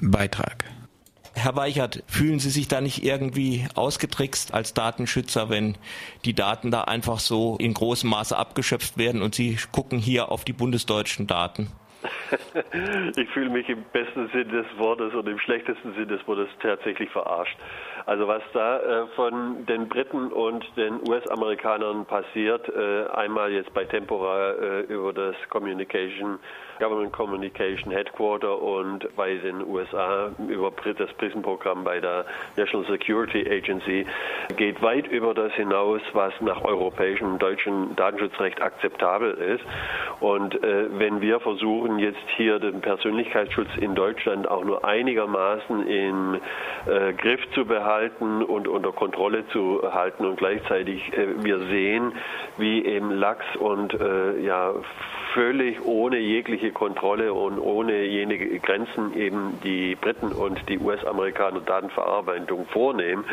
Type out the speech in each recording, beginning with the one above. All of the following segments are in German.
Beitrag. Herr Weichert, fühlen Sie sich da nicht irgendwie ausgetrickst als Datenschützer, wenn die Daten da einfach so in großem Maße abgeschöpft werden und Sie gucken hier auf die bundesdeutschen Daten? ich fühle mich im besten Sinn des Wortes und im schlechtesten Sinn des Wortes tatsächlich verarscht. Also was da äh, von den Briten und den US-Amerikanern passiert, äh, einmal jetzt bei Tempora äh, über das Communication Government Communication Headquarter und bei den USA über das PRISM-Programm bei der National Security Agency geht weit über das hinaus, was nach europäischem und deutschem Datenschutzrecht akzeptabel ist. Und äh, wenn wir versuchen, jetzt hier den Persönlichkeitsschutz in Deutschland auch nur einigermaßen im äh, Griff zu behalten und unter Kontrolle zu halten und gleichzeitig äh, wir sehen, wie eben Lachs und äh, ja völlig ohne jegliche Kontrolle und ohne jene Grenzen eben die Briten und die US-Amerikaner Datenverarbeitung vornehmen,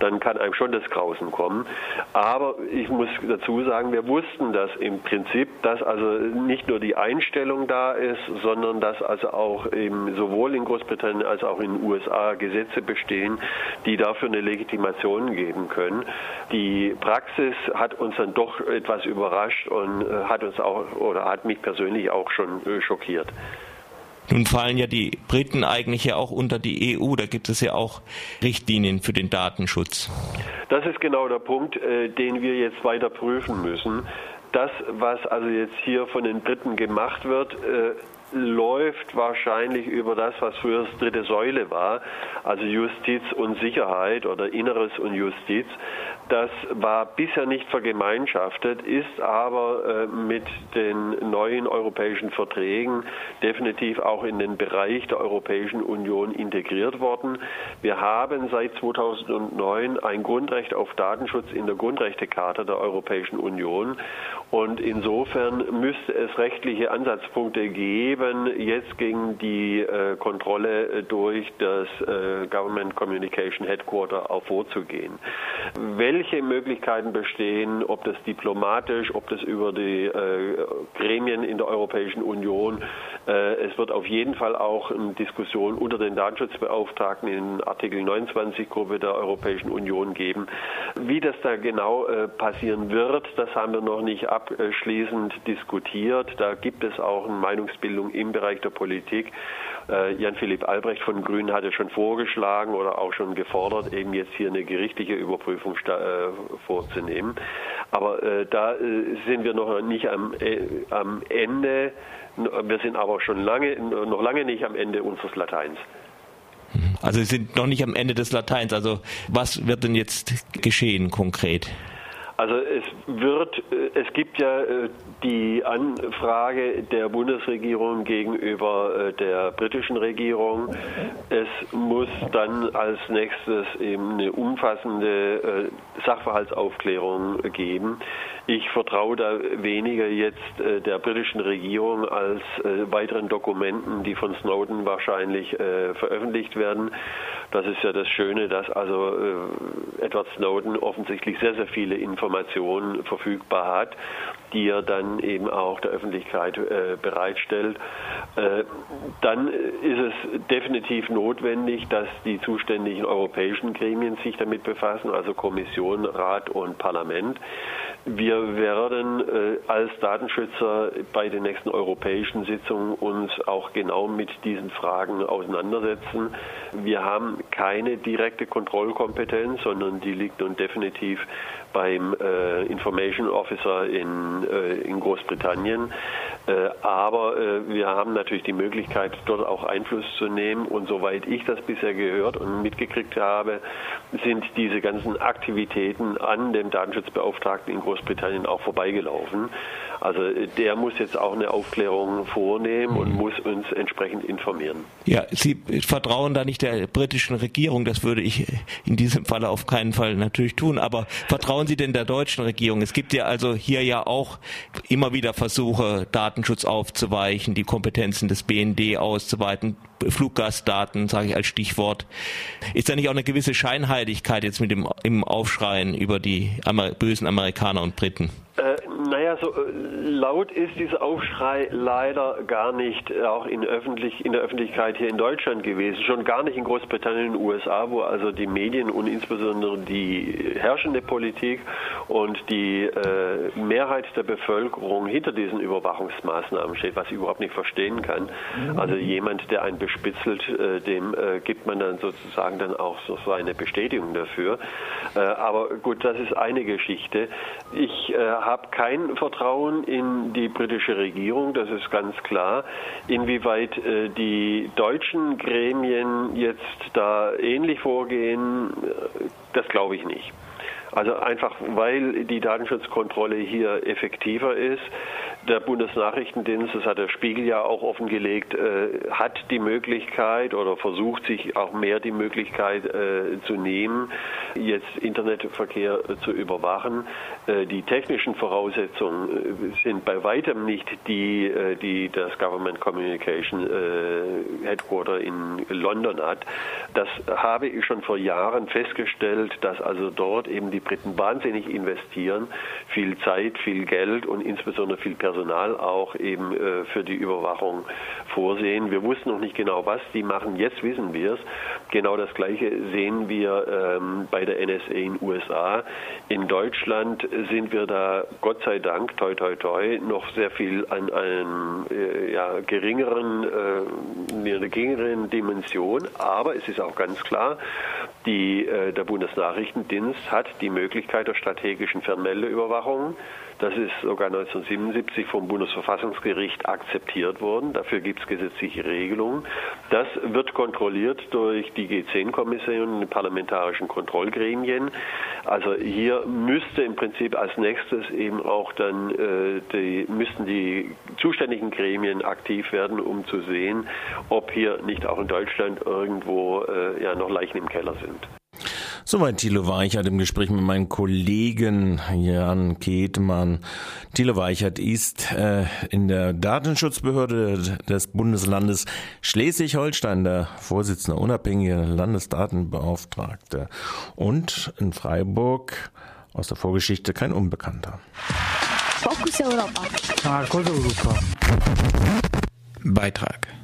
dann kann einem schon das Grausen kommen. Aber ich muss dazu sagen, wir wussten das im Prinzip, dass also nicht nur die Einstellung da ist, sondern dass also auch eben sowohl in Großbritannien als auch in den USA Gesetze bestehen, die dafür eine Legitimation geben können. Die Praxis hat uns dann doch etwas überrascht und äh, hat uns auch oder hat mich persönlich auch schon äh, schockiert. Nun fallen ja die Briten eigentlich ja auch unter die EU. Da gibt es ja auch Richtlinien für den Datenschutz. Das ist genau der Punkt, äh, den wir jetzt weiter prüfen müssen. Das, was also jetzt hier von den Briten gemacht wird, läuft wahrscheinlich über das, was früher das dritte Säule war, also Justiz und Sicherheit oder Inneres und Justiz. Das war bisher nicht vergemeinschaftet, ist aber äh, mit den neuen europäischen Verträgen definitiv auch in den Bereich der Europäischen Union integriert worden. Wir haben seit 2009 ein Grundrecht auf Datenschutz in der Grundrechtecharta der Europäischen Union und insofern müsste es rechtliche Ansatzpunkte geben, jetzt gegen die äh, Kontrolle durch das äh, Government Communication Headquarter vorzugehen. Wel welche Möglichkeiten bestehen, ob das diplomatisch, ob das über die äh, Gremien in der Europäischen Union. Äh, es wird auf jeden Fall auch eine Diskussion unter den Datenschutzbeauftragten in Artikel 29 Gruppe der Europäischen Union geben. Wie das da genau äh, passieren wird, das haben wir noch nicht abschließend diskutiert. Da gibt es auch eine Meinungsbildung im Bereich der Politik. Äh, Jan-Philipp Albrecht von Grünen hatte schon vorgeschlagen oder auch schon gefordert, eben jetzt hier eine gerichtliche Überprüfung äh, vorzunehmen. Aber äh, da sind wir noch nicht am, am Ende. Wir sind aber schon lange, noch lange nicht am Ende unseres Lateins. Also Sie sind noch nicht am Ende des Lateins. Also was wird denn jetzt geschehen konkret? Also es wird, äh, es gibt ja äh, die Anfrage der Bundesregierung gegenüber äh, der britischen Regierung. Es muss dann als nächstes eben eine umfassende Sachverhaltsaufklärung geben. Ich vertraue da weniger jetzt der britischen Regierung als weiteren Dokumenten, die von Snowden wahrscheinlich veröffentlicht werden. Das ist ja das Schöne, dass also Edward Snowden offensichtlich sehr, sehr viele Informationen Informationen verfügbar hat, die er dann eben auch der Öffentlichkeit äh, bereitstellt. Äh, dann ist es definitiv notwendig, dass die zuständigen europäischen Gremien sich damit befassen, also Kommission, Rat und Parlament. Wir werden äh, als Datenschützer bei den nächsten europäischen Sitzungen uns auch genau mit diesen Fragen auseinandersetzen. Wir haben keine direkte Kontrollkompetenz, sondern die liegt nun definitiv beim äh, Information Officer in, äh, in Großbritannien. Äh, aber äh, wir haben natürlich die Möglichkeit, dort auch Einfluss zu nehmen. Und soweit ich das bisher gehört und mitgekriegt habe, sind diese ganzen Aktivitäten an dem Datenschutzbeauftragten in Großbritannien auch vorbeigelaufen. Also der muss jetzt auch eine Aufklärung vornehmen und mhm. muss uns entsprechend informieren. Ja, Sie vertrauen da nicht der britischen Regierung, das würde ich in diesem Falle auf keinen Fall natürlich tun, aber vertrauen Sie denn der deutschen Regierung? Es gibt ja also hier ja auch immer wieder Versuche, Datenschutz aufzuweichen, die Kompetenzen des BND auszuweiten, Fluggastdaten, sage ich als Stichwort. Ist da nicht auch eine gewisse Scheinheiligkeit jetzt mit dem im Aufschreien über die Amer bösen Amerikaner und Briten? Äh, Ja, so äh, laut ist dieser Aufschrei leider gar nicht äh, auch in, öffentlich, in der Öffentlichkeit hier in Deutschland gewesen. Schon gar nicht in Großbritannien und den USA, wo also die Medien und insbesondere die herrschende Politik und die äh, Mehrheit der Bevölkerung hinter diesen Überwachungsmaßnahmen steht, was ich überhaupt nicht verstehen kann. Also jemand, der einen bespitzelt, äh, dem äh, gibt man dann sozusagen dann auch so eine Bestätigung dafür. Äh, aber gut, das ist eine Geschichte. Ich habe kein Vertrauen in die britische Regierung, das ist ganz klar. Inwieweit äh, die deutschen Gremien jetzt da ähnlich vorgehen, äh, das glaube ich nicht. Also einfach, weil die Datenschutzkontrolle hier effektiver ist. Der Bundesnachrichtendienst, das hat der Spiegel ja auch offengelegt, äh, hat die Möglichkeit oder versucht sich auch mehr die Möglichkeit äh, zu nehmen, jetzt Internetverkehr äh, zu überwachen. Äh, die technischen Voraussetzungen äh, sind bei weitem nicht die, äh, die das Government Communication Headquarter in London hat. Das habe ich schon vor Jahren festgestellt, dass also dort eben die Briten wahnsinnig investieren, viel Zeit, viel Geld und insbesondere viel Personal auch eben äh, für die Überwachung vorsehen. Wir wussten noch nicht genau, was die machen. Jetzt wissen wir es. Genau das Gleiche sehen wir ähm, bei der NSA in USA. In Deutschland sind wir da, Gott sei Dank, toi toi toi, noch sehr viel an einem äh, ja, geringeren, äh, einer geringeren Dimension. Aber es ist auch ganz klar, die, äh, der Bundesnachrichtendienst hat die Möglichkeit der strategischen Fernmeldeüberwachung. Das ist sogar 1977 vom Bundesverfassungsgericht akzeptiert worden. Dafür gibt es gesetzliche Regelungen. Das wird kontrolliert durch die G10-Kommission, die parlamentarischen Kontrollgremien. Also hier müsste im Prinzip als nächstes eben auch dann äh, die, müssten die zuständigen Gremien aktiv werden, um zu sehen, ob hier nicht auch in Deutschland irgendwo äh, ja noch Leichen im Keller sind. Soweit Thilo Weichert im Gespräch mit meinem Kollegen Jan Ketmann. Thilo Weichert ist äh, in der Datenschutzbehörde des Bundeslandes Schleswig-Holstein der Vorsitzende unabhängige Landesdatenbeauftragte und in Freiburg aus der Vorgeschichte kein Unbekannter. Fokus Europa. Europa. Beitrag